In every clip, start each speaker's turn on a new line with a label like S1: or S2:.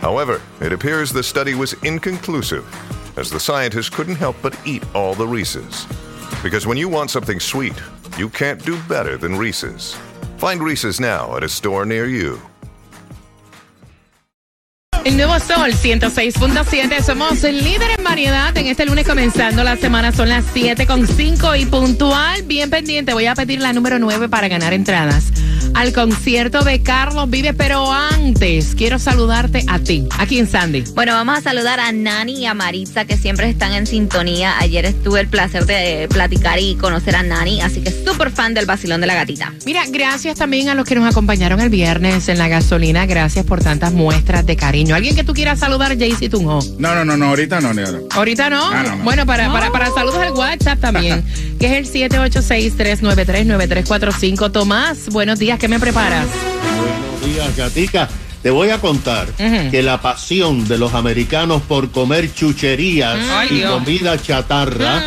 S1: However, it appears the study was inconclusive, as the scientists couldn't help but eat all the Reese's. Because when you want something sweet, you can't do better than Reese's. Find Reese's now at a store near you.
S2: El nuevo Sol 106.7. Somos el líder en variedad en este lunes comenzando la semana. Son las 7.5 y puntual. Bien pendiente. Voy a pedir la número 9 para ganar entradas al concierto de Carlos Vive. Pero antes, quiero saludarte a ti, aquí en Sandy.
S3: Bueno, vamos a saludar a Nani y a Maritza, que siempre están en sintonía. Ayer tuve el placer de platicar y conocer a Nani, así que súper fan del vacilón de la gatita.
S2: Mira, gracias también a los que nos acompañaron el viernes en la gasolina. Gracias por tantas muestras de cariño. ¿Alguien que tú quieras saludar, Jaycee Tunjo?
S4: No, no, no, no, ahorita no, no.
S2: ¿Ahorita no?
S4: Ah, no, no.
S2: Bueno, para, para, para saludos al WhatsApp también, que es el 786-393-9345. Tomás, buenos días, ¿qué me preparas?
S5: Buenos días, Gatica. Te voy a contar que la pasión de los americanos por comer chucherías
S2: Ay,
S5: y
S2: Dios.
S5: comida chatarra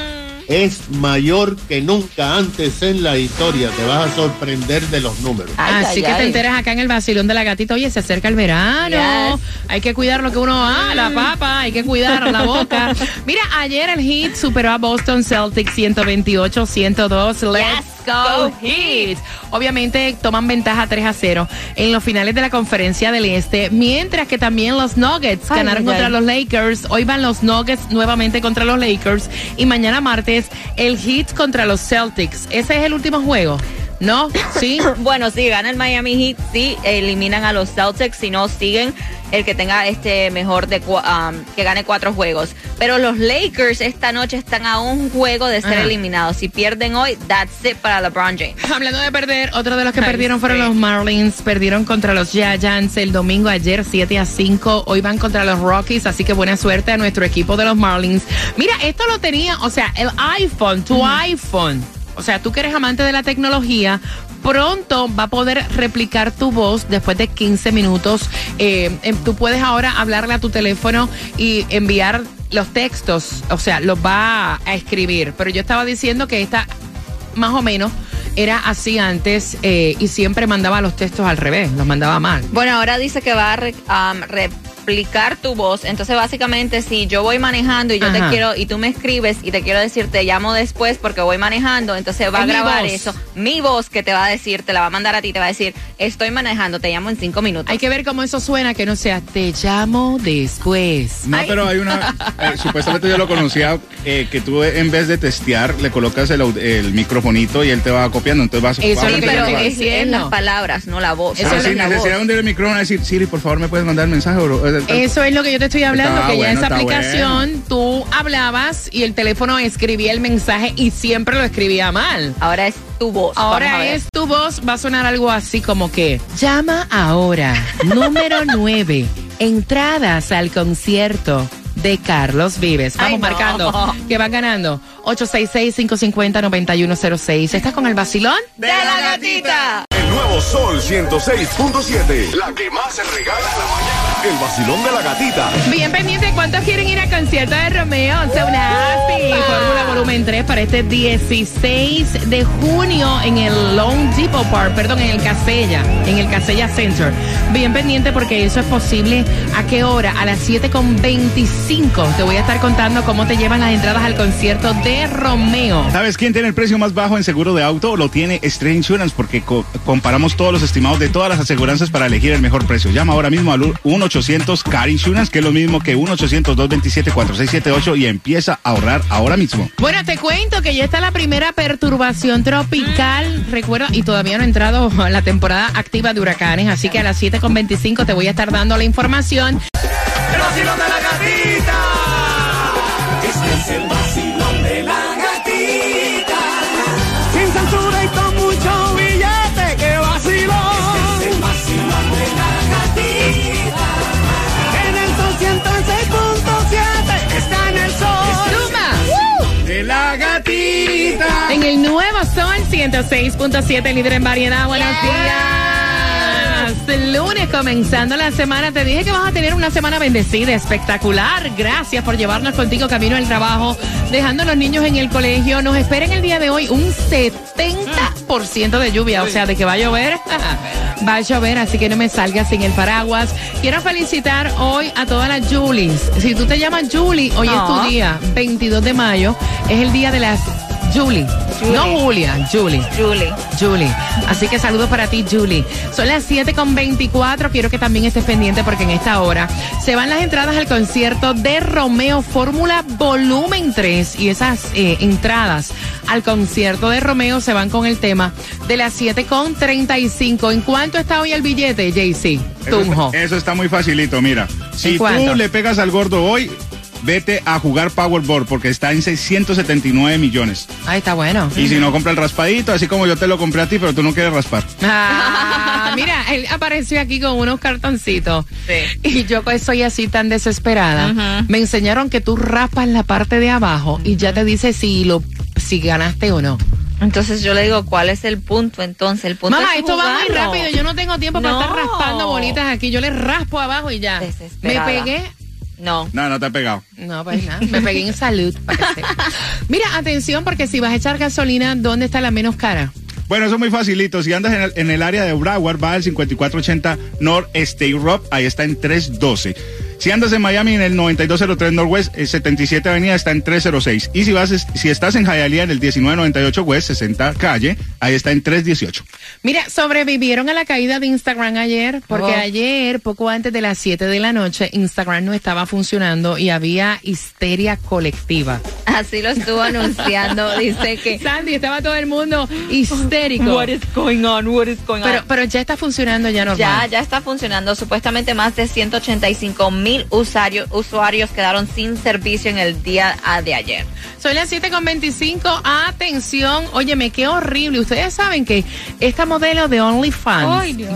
S5: es mayor que nunca antes en la historia. Te vas a sorprender de los números.
S3: Ay,
S2: Así
S3: ay,
S2: que te enteras acá en el vacilón de la gatita. Oye, se acerca el verano.
S3: Yes.
S2: Hay que cuidar lo que uno ah, la papa, hay que cuidar la boca. Mira, ayer el Heat superó a Boston Celtics 128-102. Let's
S3: Yes, go
S2: Heat. Obviamente toman ventaja 3 a 0 en los finales de la conferencia del Este, mientras que también los Nuggets
S3: Ay,
S2: ganaron
S3: ay,
S2: contra
S3: ay.
S2: los Lakers. Hoy van los Nuggets nuevamente contra los Lakers y mañana martes el Heat contra los Celtics. Ese es el último juego. ¿No? ¿Sí?
S3: Bueno, si gana el Miami Heat, sí, eliminan a los Celtics, si no, siguen el que tenga este mejor de um, que gane cuatro juegos. Pero los Lakers esta noche están a un juego de ser
S2: Ajá.
S3: eliminados. Si pierden hoy, that's it para LeBron James.
S2: Hablando de perder, otro de los que
S3: Ay,
S2: perdieron fueron
S3: sí.
S2: los Marlins. Perdieron contra los Giants el domingo ayer 7 a 5. Hoy van contra los Rockies, así que buena suerte a nuestro equipo de los Marlins. Mira, esto lo tenía, o sea, el iPhone, tu iPhone. O sea, tú que eres amante de la tecnología, pronto va a poder replicar tu voz después de 15 minutos. Eh, em, tú puedes ahora hablarle a tu teléfono y enviar los textos, o sea, los va a escribir. Pero yo estaba diciendo que esta más o menos era así antes eh, y siempre mandaba los textos al revés, los mandaba mal.
S3: Bueno, ahora dice que va a re- replicar tu voz. Entonces, básicamente, si yo voy manejando y yo
S2: Ajá.
S3: te quiero, y tú me escribes y te quiero decir, te llamo después porque voy manejando, entonces va
S2: Es
S3: a grabar eso. Mi voz que te va a decir, te la va a mandar a ti, te va a decir, estoy manejando, te llamo en cinco minutos.
S2: Hay que ver cómo eso suena, que no sea te llamo después.
S4: No, pero hay una. eh, supuestamente yo lo conocía eh, que tú en vez de testear le colocas el, el microfonito y él te va copiando. Entonces vas
S2: Eso
S4: va
S2: es lo
S3: Sí,
S2: que yo diciendo.
S3: las palabras, no la voz.
S2: Eso
S4: Ah,
S2: es
S3: la
S4: necesidad de
S3: voz.
S4: el micrófono, decir, Siri, por favor, ¿me puedes mandar mensaje? bro?"
S2: Eso es lo que yo te estoy hablando,
S4: Está
S2: que ya
S4: bueno,
S2: esa
S4: está
S2: aplicación tú hablabas y el teléfono escribía el mensaje y siempre lo escribía mal.
S3: Ahora es tu voz. A
S2: Ahora es tu voz, va a sonar algo así como que llama ahora, número 9, entradas al concierto de Carlos Vives. Vamos
S3: Ay, no.
S2: marcando que van ganando 866-550-9106. ¿Estás con el vacilón?
S3: ¡De la gatita!
S6: El nuevo Sol 106.7. La que más se regala en la mañana el vacilón de la gatita.
S2: Bien pendiente, ¿cuántos quieren ir al concierto de Romeo? para este 16 de junio en el Long Depot Park, perdón, en el Casella, en el Casella Center. Bien pendiente porque eso es posible. ¿A qué hora? A las 7.25. Te voy a estar contando cómo te llevan las entradas al concierto de Romeo.
S4: ¿Sabes quién tiene el precio más bajo en seguro de auto? Lo tiene Stray Insurance porque comparamos todos los estimados de todas las aseguranzas para elegir el mejor precio. Llama ahora mismo al 1-800-CAR Insurance, que es lo mismo que 1-800-227-4678 y empieza a ahorrar ahora mismo.
S2: Buenas te cuento que ya está la primera perturbación tropical, recuerda, y todavía no ha entrado la temporada activa de huracanes, así que a las 7.25 te voy a estar dando la información.
S6: El vacilón de la gatita. Este es el vacilón
S7: En el
S2: nuevo Sol 106.7, líder en variedad. Buenos días. Lunes comenzando la semana. Te dije que vas a tener una semana bendecida, espectacular. Gracias por llevarnos contigo camino al trabajo, dejando a los niños en el colegio. Nos espera en el día de hoy un 70% de lluvia, o sea, de que va a llover. Va a llover, así que no me salgas sin el paraguas. Quiero felicitar hoy a todas las Julies. Si tú te llamas Julie, hoy es tu día, 22 de mayo, es el día de las Julie.
S3: Julie.
S2: No Julia, Julie.
S3: Julie.
S2: Julie. Así que saludos para ti, Julie. Son las 7 con 24. Quiero que también estés pendiente porque en esta hora se van las entradas al concierto de Romeo Fórmula Volumen 3. Y esas eh, entradas al concierto de Romeo se van con el tema de las 7 con 35. ¿En cuánto está hoy el billete, JC?
S4: Eso
S2: Tunjo.
S4: está, eso está muy facilito, mira. Si tú le pegas al gordo hoy, vete a jugar Powerball porque está en 679 millones.
S2: Ahí está bueno.
S4: Y si no, compra el raspadito, así como yo te lo compré a ti, pero tú no quieres raspar.
S2: Ah, mira, él apareció aquí con unos cartoncitos.
S3: Sí.
S2: Y yo soy así tan desesperada. Me enseñaron que tú raspas la parte de abajo y ya te dice si lo si ganaste o no.
S3: Entonces yo le digo, ¿cuál es el punto entonces? El punto
S2: Mamá,
S3: es
S2: esto va muy rápido. Yo no tengo tiempo para estar raspando bolitas aquí. Yo le raspo abajo y ya. Me pegué.
S3: No.
S4: No, no te ha pegado.
S2: No, pues nada. Me pegué en salud. parece. Mira, atención, porque si vas a echar gasolina, ¿dónde está la menos cara?
S4: Bueno, eso es muy facilito. Si andas en el, en el área de Broward, va al 5480 North State Road, ahí está en 312. Si andas en Miami en el 9203 Northwest, el 77 Avenida está en 306. Y si vas, si estás en Hialeah en el 1998 West, 60 Calle, ahí está en 318.
S2: Mira, sobrevivieron a la caída de Instagram ayer, porque
S3: Oh.
S2: ayer, poco antes de las 7 de la noche, Instagram no estaba funcionando y había histeria colectiva.
S3: Así lo estuvo anunciando. Dice que.
S2: Sandy, estaba todo el mundo histérico.
S3: What is going on? What is going
S2: Pero,
S3: on?
S2: pero ya está funcionando ya normal.
S3: Ya, ya está funcionando. Supuestamente más de 185 mil usuarios, usuarios quedaron sin servicio en el día de ayer.
S2: Soy las 7 con 25. Atención, óyeme, qué horrible. Ustedes saben que esta modelo de OnlyFans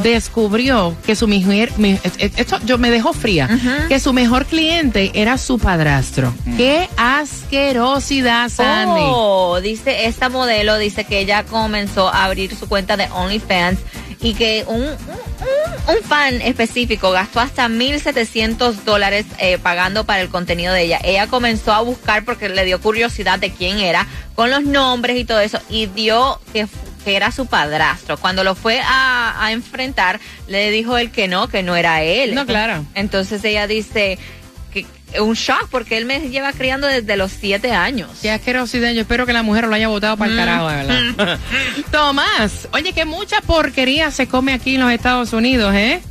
S2: descubrió que su mujer, mi- esto yo me dejó fría, que su mejor cliente era su padrastro. Qué asquerosidad, Sandy.
S3: Oh, dice esta modelo, dice que ella comenzó a abrir su cuenta de OnlyFans y que un, un, un- un fan específico gastó hasta 1.700 dólares eh, pagando para el contenido de ella. Ella comenzó a buscar porque le dio curiosidad de quién era, con los nombres y todo eso, y dio que que era su padrastro. Cuando lo fue a, a enfrentar, le dijo él que no, que no era él.
S2: No, claro.
S3: Entonces ella dice un shock porque él me lleva criando desde los siete años.
S2: Qué asquerosidad. Yo espero que la mujer lo haya votado para el carajo, de verdad. Tomás, oye, que mucha porquería se come aquí en los Estados Unidos, ¿eh?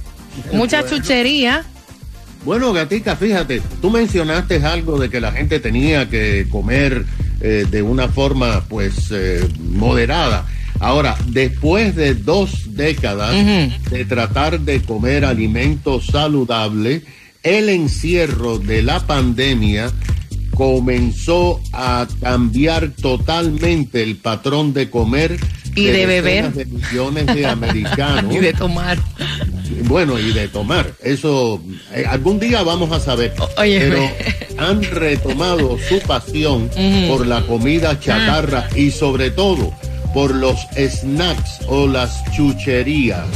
S2: Mucha chuchería.
S5: Bueno, Gatica, fíjate, tú mencionaste algo de que la gente tenía que comer eh, de una forma, pues, eh, moderada. Ahora, después de dos décadas de tratar de comer alimentos saludables, el encierro de la pandemia comenzó a cambiar totalmente el patrón de comer
S2: Y de beber.
S5: de millones de americanos
S2: Y de tomar.
S5: bueno, y de tomar. Eso, eh, algún día vamos a saber.
S2: Oye,
S5: Pero han retomado su pasión por la comida chatarra y sobre todo por los snacks o las chucherías.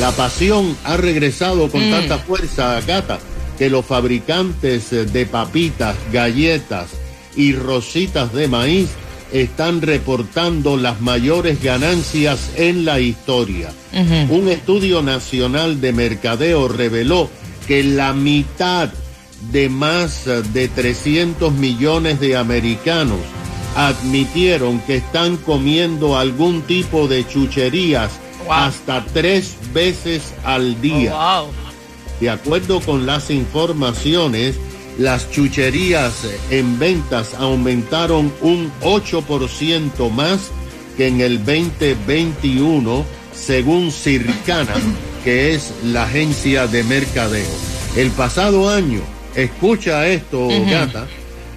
S5: La pasión ha regresado con tanta fuerza, Gata, que los fabricantes eh, de papitas, galletas y rositas de maíz están reportando las mayores ganancias en la historia. Un estudio nacional de mercadeo reveló que la mitad de más de 300 millones de americanos admitieron que están comiendo algún tipo de chucherías hasta tres veces al día.
S3: wow.
S5: De acuerdo con las informaciones, las chucherías en ventas aumentaron un 8% más que en el 2021, según Circana, que es la agencia de mercadeo. El pasado año, escucha esto, gata,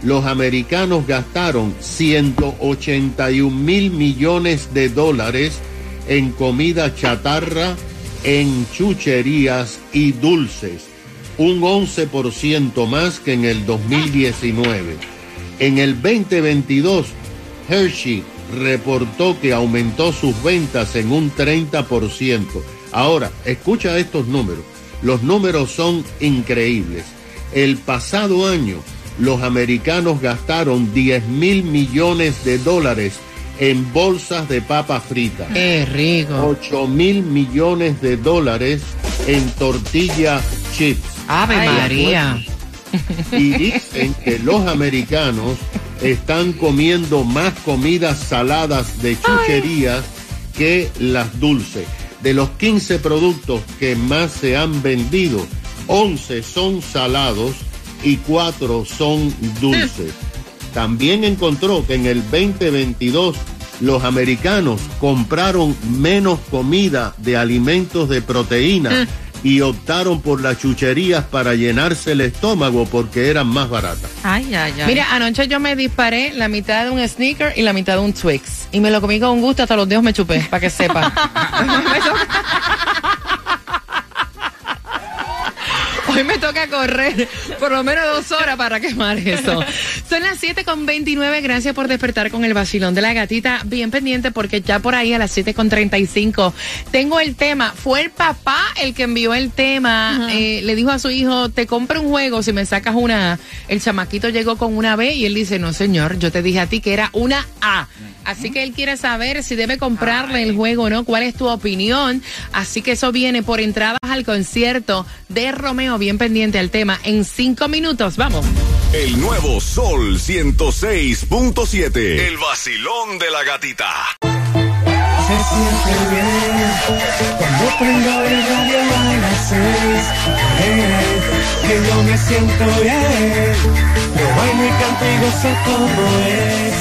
S5: los americanos gastaron 181 mil millones de dólares en comida chatarra, en chucherías y dulces, un 11% más que en el 2019. En el 2022, Hershey reportó que aumentó sus ventas en un 30%. Ahora, escucha estos números. Los números son increíbles. El pasado año, los americanos gastaron 10 mil millones de dólares en bolsas de papa frita.
S2: Qué rico.
S5: 8 mil millones de dólares en tortilla chips.
S2: Ave
S3: Ay,
S2: María.
S5: Y dicen que los americanos están comiendo más comidas saladas de chucherías que las dulces. De los 15 productos que más se han vendido, 11 son salados y 4 son dulces. También encontró que en el 2022 los americanos compraron menos comida de alimentos de proteína y optaron por las chucherías para llenarse el estómago porque eran más baratas.
S3: Ay, ay, ay.
S2: Mira, anoche yo me disparé la mitad de un sneaker y la mitad de un Twix. Y me lo comí con gusto, hasta los dedos me chupé, para que sepa. Hoy me toca correr por lo menos dos horas para quemar eso. Son las 7 con 29. Gracias por despertar con el vacilón de la gatita. Bien pendiente porque ya por ahí a las 7 con 35 tengo el tema. Fue el papá el que envió el tema. Eh, le dijo a su hijo, te compro un juego si me sacas una A. El chamaquito llegó con una B y él dice, no señor, yo te dije a ti que era una A. Así que él quiere saber si debe comprarle el juego o no. ¿Cuál es tu opinión? Así que eso viene por entradas al concierto de Romeo. Bien pendiente al tema. En cinco minutos, vamos.
S6: El nuevo Sol 106.7. El vacilón de la gatita.
S7: Se siente bien cuando prendo el radio a las seis. Eh, que yo me siento bien. Yo bailo y canto y gozo como es.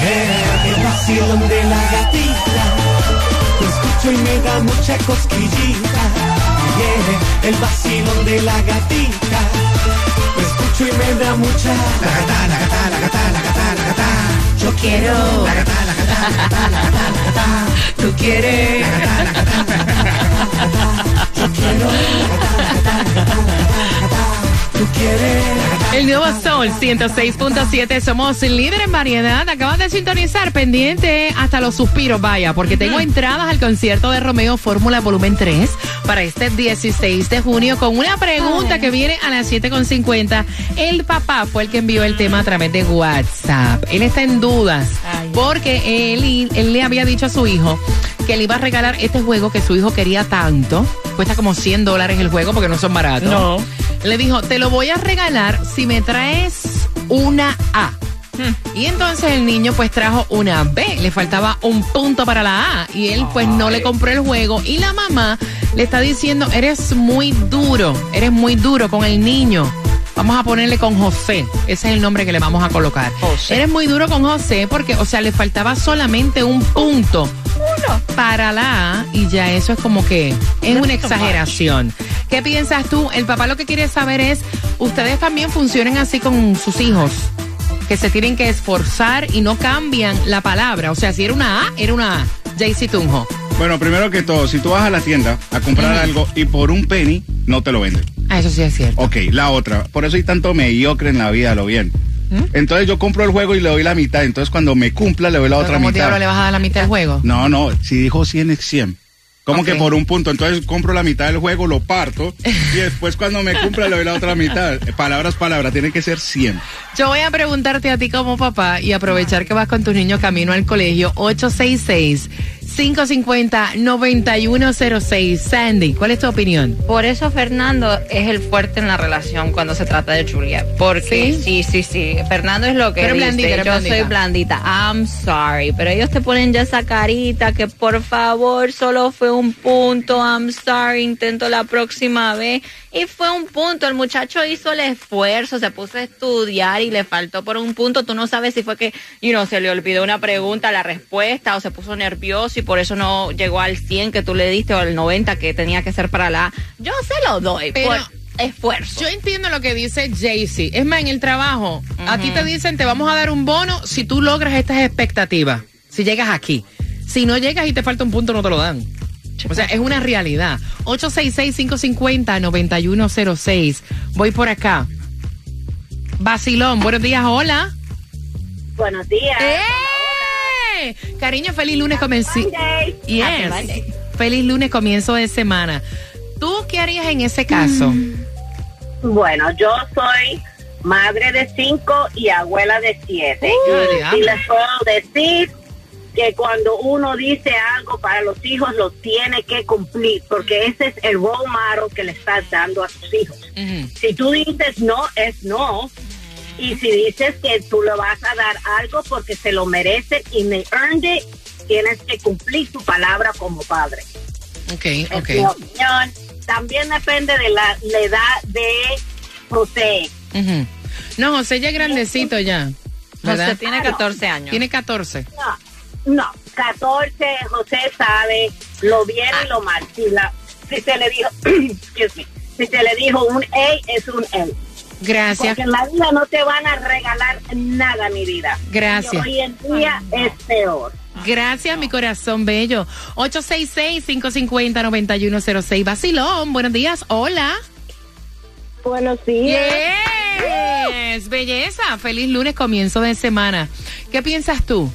S7: Eh, el vacilón de la gatita. Escucho y me da mucha cosquillita. Yeah, el vacilón de la gatita. Lo escucho y me da mucha. La gata, la gata, la gata, la gata, la gata. Yo quiero. La gata, la gata, la gata, la gata, la gata. Tú quieres. La gata, la gata, la gata, la gata, la gata. Yo quiero. La gata, la gata, la gata, la gata.
S2: El nuevo Sol 106.7, somos líder en variedad. Acabas de sintonizar pendiente hasta los suspiros, vaya, porque tengo entradas al concierto de Romeo Fórmula Volumen 3 para este 16 de junio con una pregunta que viene a las 7.50. El papá fue el que envió el tema a través de WhatsApp. Él está en dudas porque él, él le había dicho a su hijo que le iba a regalar este juego que su hijo quería tanto. Cuesta como 100 dólares el juego porque no son baratos.
S3: No.
S2: Le dijo, te lo voy a regalar si me traes una A. Y entonces el niño pues trajo una B, le faltaba un punto para la A y él pues no le compró el juego y la mamá le está diciendo, eres muy duro, eres muy duro con el niño. Vamos a ponerle con José, ese es el nombre que le vamos a colocar.
S3: José.
S2: Eres muy duro con José porque, o sea, le faltaba solamente un punto. Uno. Para la A y ya eso es como que es una exageración. ¿Qué piensas tú? El papá lo que quiere saber es, ¿ustedes también funcionan así con sus hijos? que se tienen que esforzar y no cambian la palabra. O sea, si era una A, era una A. Jaycee Tunjo.
S4: Bueno, primero que todo, si tú vas a la tienda a comprar algo y por un penny no te lo venden.
S2: Ah, eso sí es cierto.
S4: Ok, la otra. Por eso hay tanto mediocre en la vida, lo bien.
S2: ¿Mm?
S4: Entonces yo compro el juego y le doy la mitad. Entonces cuando me cumpla le doy la
S2: Pero
S4: otra
S2: ¿Cómo
S4: mitad.
S2: diablo le vas a dar la mitad del juego?
S4: No, no, si dijo 100 es 100. ¿Cómo
S2: Ok.
S4: que por un punto? Entonces compro la mitad del juego, lo parto y después cuando me cumpla le doy la otra mitad. Palabras, palabras, tiene que ser 100.
S2: Yo voy a preguntarte a ti como papá y aprovechar que vas con tus niños camino al colegio 866 550 9106. Sandy, ¿cuál es tu opinión?
S3: Por eso Fernando es el fuerte en la relación cuando se trata de Julia. Porque sí, sí, sí. Fernando es lo que
S2: Pero
S3: dice.
S2: blandita,
S3: Yo
S2: blandita.
S3: soy blandita. I'm sorry. Pero ellos te ponen ya esa carita que por favor solo fue un punto. I'm sorry. Intento la próxima vez. Y fue un punto. El muchacho hizo el esfuerzo, se puso a estudiar y le faltó por un punto. Tú no sabes si fue que, you know, se le olvidó una pregunta, la respuesta, o se puso nervioso y por eso no llegó al 100 que tú le diste o al 90 que tenía que ser para la A. Yo se lo doy
S2: Pero-
S3: por esfuerzo.
S2: Yo entiendo lo que dice Jaycee. Es más, en el trabajo, a ti te dicen, te vamos a dar un bono si tú logras estas expectativas. Si llegas aquí. Si no llegas y te falta un punto, no te lo dan. O sea, es una realidad. 866-550-9106. Voy por acá. Basilón, buenos días, hola.
S8: Buenos días.
S2: ¡Eh! Cariño, feliz lunes comienzo. Yes. Feliz lunes comienzo de semana. ¿Tú qué harías en ese caso?
S8: Bueno, yo soy madre de cinco y abuela de siete.
S2: Uh,
S8: y les puedo decir que cuando uno dice algo para los hijos lo tiene que cumplir, porque ese es el role model que le estás dando a tus hijos. Si tú dices no, es no. Y si dices que tú le vas a dar algo porque se lo merecen y me earned it, tienes que cumplir tu palabra como padre.
S2: Ok,
S8: Es
S2: ok.
S8: mi opinión. También depende de la, la edad de José.
S2: No, José ya es grandecito ya. ¿verdad?
S3: José tiene 14 años.
S2: Tiene 14.
S8: No, no, 14, José sabe lo bien y lo mal. Si, la, si se le dijo, excuse me, si se le dijo un A, es un A.
S2: Gracias.
S8: Porque en la vida no te van a regalar nada, mi vida.
S2: Gracias.
S8: Y hoy en día es peor.
S2: Gracias, mi corazón bello. 866-550-9106. Vacilón, buenos días. Hola.
S8: Buenos días.
S2: Yes, belleza. Feliz lunes, comienzo de semana. ¿Qué piensas tú?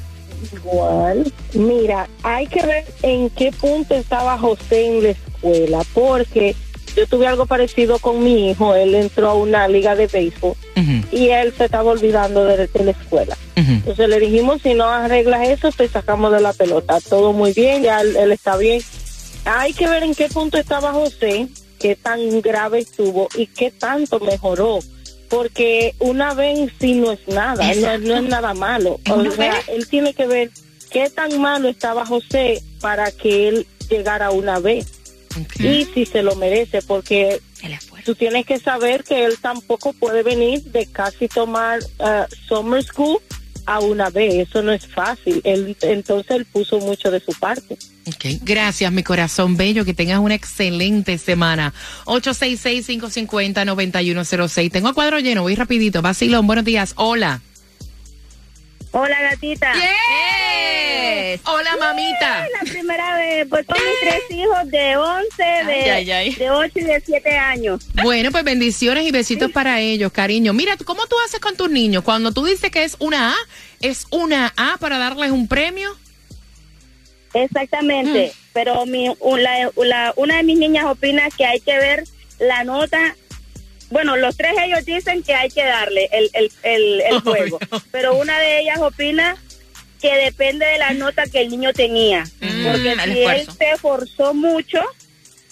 S9: Igual. Mira, hay que ver en qué punto estaba José en la escuela, porque yo tuve algo parecido con mi hijo. Él entró a una liga de béisbol y él se estaba olvidando de, de la escuela. Entonces le dijimos, si no arreglas eso, te sacamos de la pelota. Todo muy bien, ya él, él está bien. Hay que ver en qué punto estaba José, qué tan grave estuvo y qué tanto mejoró. Porque una vez en sí no es nada, no, es- no es nada malo. O sea, él tiene que ver qué tan malo estaba José para que él llegara una vez. Y si se lo merece, porque tú tienes que saber que él tampoco puede venir de casi tomar uh, summer school a una vez. Eso no es fácil. Él, entonces él puso mucho de su parte.
S2: Ok, Gracias, mi corazón bello. Que tengas una excelente semana. 866-550-9106. Tengo el cuadro lleno, voy rapidito. Vacilón, buenos días. Hola.
S8: Hola, gatita.
S2: Yes. Hola, mamita.
S8: La primera vez, pues con mis tres hijos de 11, de,
S3: Ay, ay, ay.
S8: de 8 y de 7 años.
S2: Bueno, pues bendiciones y besitos para ellos, cariño. Mira, ¿cómo tú haces con tus niños? Cuando tú dices que es una A, ¿es una A para darles un premio?
S8: Exactamente, pero mi, un- la- la- una de mis niñas opina que hay que ver la nota. Bueno, los tres ellos dicen que hay que darle el, el, el, el juego, pero una de ellas opina que depende de la nota que el niño tenía,
S3: Mm,
S8: porque si él se esforzó mucho,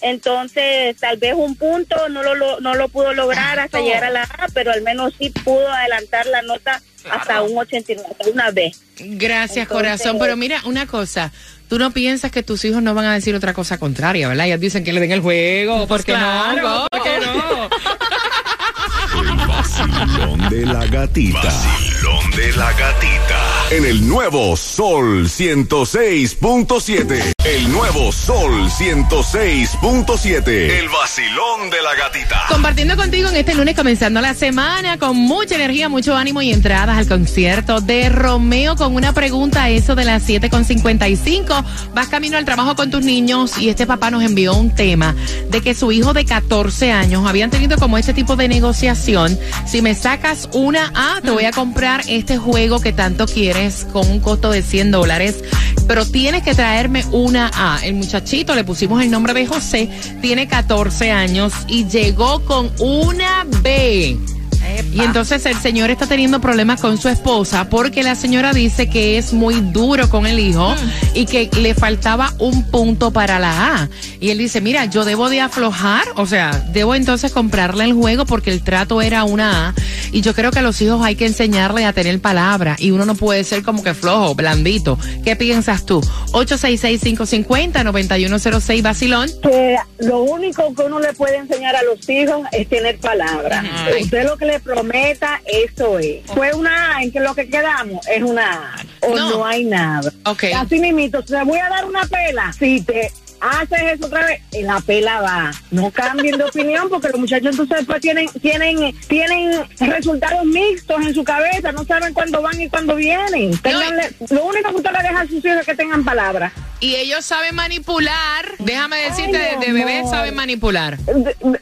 S8: entonces tal vez un punto no lo, lo- no lo pudo lograr hasta llegar a la A, pero al menos sí pudo adelantar la nota hasta un 89, hasta una B.
S2: Gracias,
S8: Entonces-
S2: corazón. Pero mira, una cosa. Tú no piensas que tus hijos no van a decir otra cosa contraria, ¿verdad? Ellos dicen que le den el juego. ¿Por qué
S3: claro.
S2: no? ¿Por qué no?
S10: Vacilón de la gatita.
S1: Vacilón de la gatita.
S10: En el nuevo Sol 106.7. El nuevo Sol 106.7.
S1: El vacilón de la gatita.
S2: Compartiendo contigo en este lunes comenzando la semana con mucha energía, mucho ánimo y entradas al concierto de Romeo con una pregunta eso de las 7.55. Vas camino al trabajo con tus niños y este papá nos envió un tema de que su hijo de 14 años habían tenido como este tipo de negociación. Si me sacas una A, te voy a comprar este juego que tanto quieres con un costo de 100 dólares, pero tienes que traerme una A. El muchachito, le pusimos el nombre de José, tiene 14 años y llegó con una B. Y entonces el señor está teniendo problemas con su esposa porque la señora dice que es muy duro con el hijo y que le faltaba un punto para la A. Y él dice, mira, yo debo de aflojar, o sea, debo entonces comprarle el juego porque el trato era una A. Y yo creo que a los hijos hay que enseñarle a tener palabra y uno no puede ser como que flojo, blandito. ¿Qué piensas tú? 866-550-9106, Basilón.
S8: que lo único que uno le puede enseñar a los hijos es tener palabras.
S2: Ay.
S8: Usted lo que le prometa, eso es. Fue una A, en que lo que quedamos es una A. O
S2: No.
S8: no, hay nada.
S2: Ok.
S8: Así mismito, te voy a dar una pela. Si te haces eso otra vez, la pela va. No cambien de opinión porque los muchachos entonces después tienen, tienen, tienen resultados mixtos en su cabeza, no saben cuándo van y cuándo vienen. Ténganle- lo único que usted le deja a sus hijos es que tengan palabras.
S2: Y ellos saben manipular. Déjame decirte, de, de bebé saben manipular.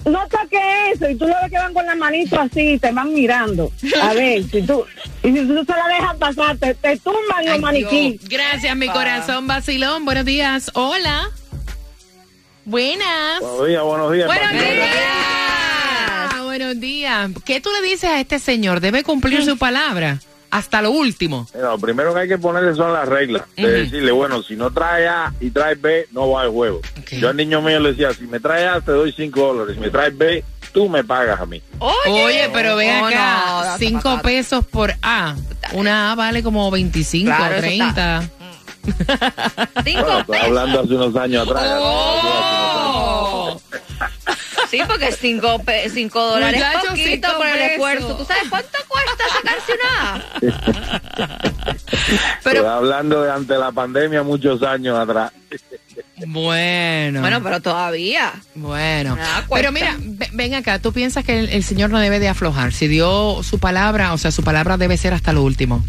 S9: No toques eso y tú lo ves que van con la manito así te van mirando. A ver, si tú, y si tú se la dejas pasar, te, te tumban los
S2: Ay,
S9: maniquí.
S2: Dios. Gracias, mi corazón vacilón. Buenos días. Hola. Buenas.
S11: Buenos días, buenos días.
S2: Buenos días. Buenos días. ¿Qué tú le dices a este señor? Debe cumplir su palabra hasta lo último.
S11: Mira, lo primero que hay que ponerle son las reglas. De decirle, bueno, si no trae A y trae B, no va al juego. Yo al niño mío le decía, si me trae A, te doy 5 dólares. Si me trae B, tú me pagas a mí.
S2: Oye, pero ve acá,
S3: no, date
S2: cinco
S3: pa' acá.
S2: pesos por A. Una A vale como 25,
S3: Claro, eso
S2: 30.
S3: Cinco
S11: Bueno,
S3: pesos.
S11: hablando hace unos años atrás.
S2: Oh.
S3: Sí, porque cinco, pe- cinco dólares es
S2: Muchachos,
S3: poquito
S2: cinco
S3: por el
S2: pesos.
S3: esfuerzo. ¿Tú sabes cuánto cuesta sacarse una?
S11: Estoy hablando de ante la pandemia muchos años atrás.
S2: Bueno.
S3: Bueno, pero todavía.
S2: Bueno,
S3: cuesta.
S2: pero mira, ve- ven acá, tú piensas que el, el señor no debe de aflojar. Si dio su palabra, o sea, su palabra debe ser hasta lo último.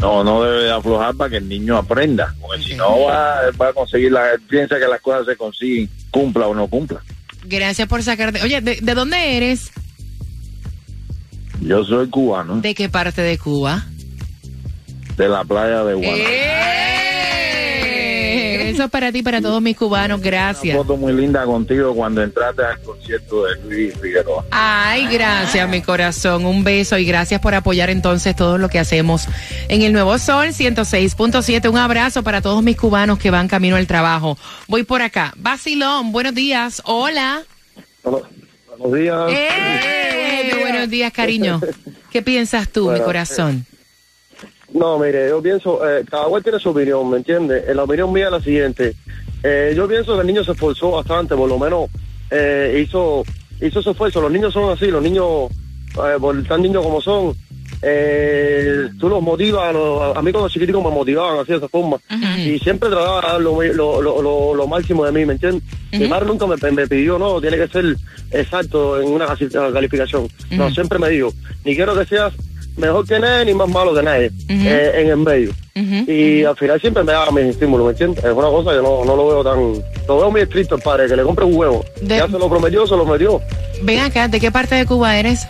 S11: No, no debe de aflojar para que el niño aprenda. Porque si no va, va a conseguir, la, piensa que las cosas se consiguen, cumpla o no cumpla.
S2: Gracias por sacarte. Oye, ¿de, de dónde eres?
S11: Yo soy cubano,
S2: ¿De qué parte de Cuba?
S11: de la playa de Guanajuato.
S2: ¡Eh! Eso es para ti, para todos mis cubanos. Gracias.
S11: Una foto muy linda contigo cuando entraste al concierto de Luis Figueroa.
S2: Ay, gracias, mi corazón. Un beso y gracias por apoyar entonces todo lo que hacemos en el Nuevo Sol 106.7. Un abrazo para todos mis cubanos que van camino al trabajo. Voy por acá. Basilón, buenos días. Hola.
S11: Buenos días.
S2: ¡Eh! Buenos días, cariño. ¿Qué piensas tú, mi
S12: Bueno,
S2: corazón?
S12: No, mire, yo pienso, eh, cada cual tiene su opinión, ¿me entiende? Eh, la opinión mía es la siguiente. Eh, yo pienso que el niño se esforzó bastante, por lo menos eh, hizo hizo su esfuerzo. Los niños son así, los niños, eh, por tan niños como son, eh, tú los motivas, los- a mí cuando chiquiticos me motivaban así de esa forma. Y siempre trataba de dar lo, lo, lo, lo- máximo de mí, ¿me entiendes? Mi madre nunca me, me pidió, no, tiene que ser exacto en una calificación. No, siempre me dijo, ni quiero que seas mejor que nadie ni más malo que nadie eh, en el medio. Y al final siempre me daba mis estímulos, ¿me entiendes? Es una cosa que no, no lo veo tan... Lo veo muy estricto el padre, que le compre un huevo.
S2: De-
S12: Ya se lo prometió, se lo metió.
S2: Ven acá, ¿de qué parte de Cuba eres?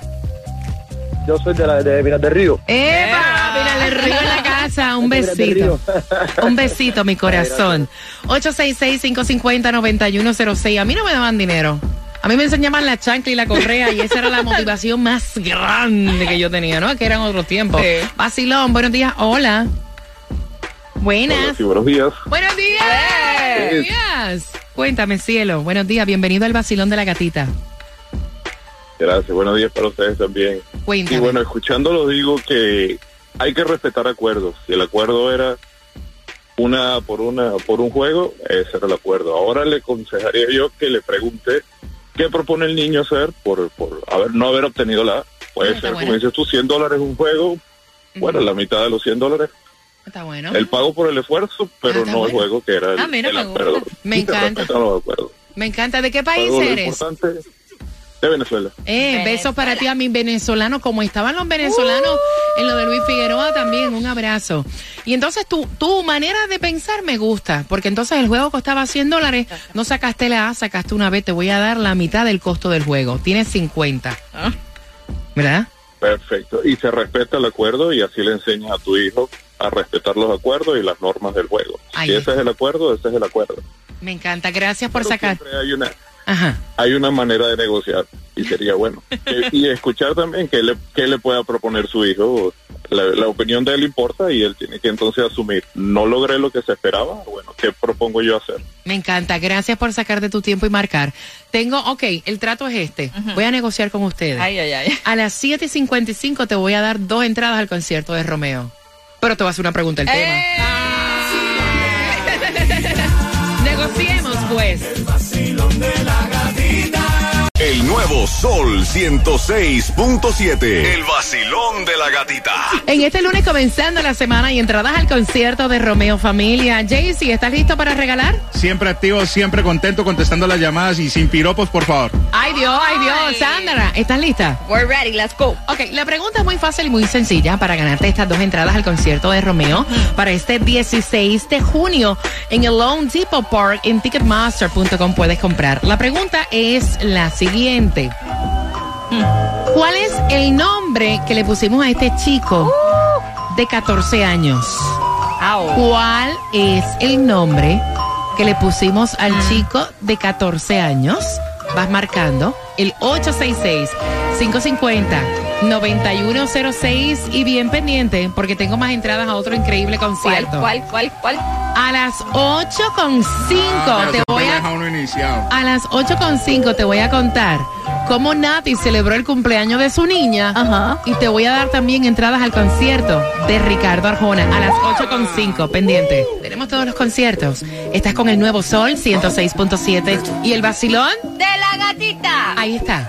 S12: Yo soy de, la, de Minas del Río.
S2: ¡Epa! Mira, del río en la casa. Un besito. Un besito, mi corazón. 866-550-9106. A mí no me daban dinero. A mí me enseñaban la chancla y la correa y esa era la motivación más grande que yo tenía, ¿no? Que eran otros tiempos. Vacilón, buenos días. Hola. Buenas.
S11: Sí, buenos días.
S2: Buenos días. Buenos días. Cuéntame, cielo. Buenos días. Bienvenido al vacilón de la gatita.
S11: Gracias, buenos días para ustedes también.
S2: Cuéntame.
S11: Y bueno, escuchándolo digo que hay que respetar acuerdos. Si el acuerdo era una por una por un juego, ese era el acuerdo. Ahora le aconsejaría yo que le pregunte qué propone el niño hacer por, por haber, no haber obtenido la. Puede ser, como dices tú, 100 dólares un juego, bueno, la mitad de los 100 dólares.
S2: Está bueno.
S11: El pago por el esfuerzo, pero no el juego que era el,
S2: Ah, mira,
S11: el
S2: me gusta. Me encanta. Me encanta. ¿De qué país eres?
S11: De Venezuela.
S2: Eh, besos para ti a mis venezolanos, como estaban los venezolanos en lo de Luis Figueroa también, un abrazo. Y entonces tu, tu manera de pensar me gusta, porque entonces el juego costaba 100 dólares, no sacaste la A, sacaste una B, te voy a dar la mitad del costo del juego, tienes 50. ¿Verdad?
S11: Perfecto. Y se respeta el acuerdo y así le enseñas a tu hijo a respetar los acuerdos y las normas del juego.
S2: Ahí
S11: si ese es el acuerdo, ese es el acuerdo.
S2: Me encanta, gracias por
S11: Pero
S2: sacar.
S11: siempre hay una
S2: Ajá.
S11: hay una manera de negociar y sería bueno. Eh, y escuchar también qué le, qué le pueda proponer su hijo. La, la opinión de él importa y él tiene que entonces asumir. No logré lo que se esperaba, bueno, ¿qué propongo yo hacer?
S2: Me encanta, gracias por sacar de tu tiempo y marcar. Tengo, ok, el trato es este. Voy a negociar con ustedes.
S3: Ay, ay, ay.
S2: A las 7.55 te voy a dar dos entradas al concierto de Romeo. Pero te voy a hacer una pregunta el tema. Negociemos, pues.
S6: Vacilón de la.
S10: El nuevo Sol 106.7. El vacilón de la gatita.
S2: En este lunes comenzando la semana y entradas al concierto de Romeo Familia. Jaycee, ¿estás listo para regalar?
S4: Siempre activo, siempre contento contestando las llamadas y sin piropos, por favor.
S2: Ay Dios, ay Dios. Sandra, ¿estás lista?
S3: We're ready, let's go.
S2: Ok, la pregunta es muy fácil y muy sencilla para ganarte estas dos entradas al concierto de Romeo para este 16 de junio en el Lone Depot Park en Ticketmaster.com puedes comprar. La pregunta es la siguiente. ¿Cuál es el nombre que le pusimos a este chico de 14 años? ¿Cuál es el nombre que le pusimos al chico de 14 años? Vas marcando el 866-550-9106 y bien pendiente porque tengo más entradas a otro increíble
S3: ¿Cuál,
S2: concierto.
S3: cuál, cuál, cuál?
S2: A las 8.5
S4: Pero
S2: te voy a
S4: uno iniciado.
S2: a las 8.5 te voy a contar cómo Nati celebró el cumpleaños de su niña.
S3: Ajá.
S2: Y te voy a dar también entradas al concierto de Ricardo Arjona a las 8.5. Pendiente. Tenemos todos los conciertos. Estás con el nuevo Sol 106.7 y el vacilón.
S3: De la gatita.
S2: Ahí está.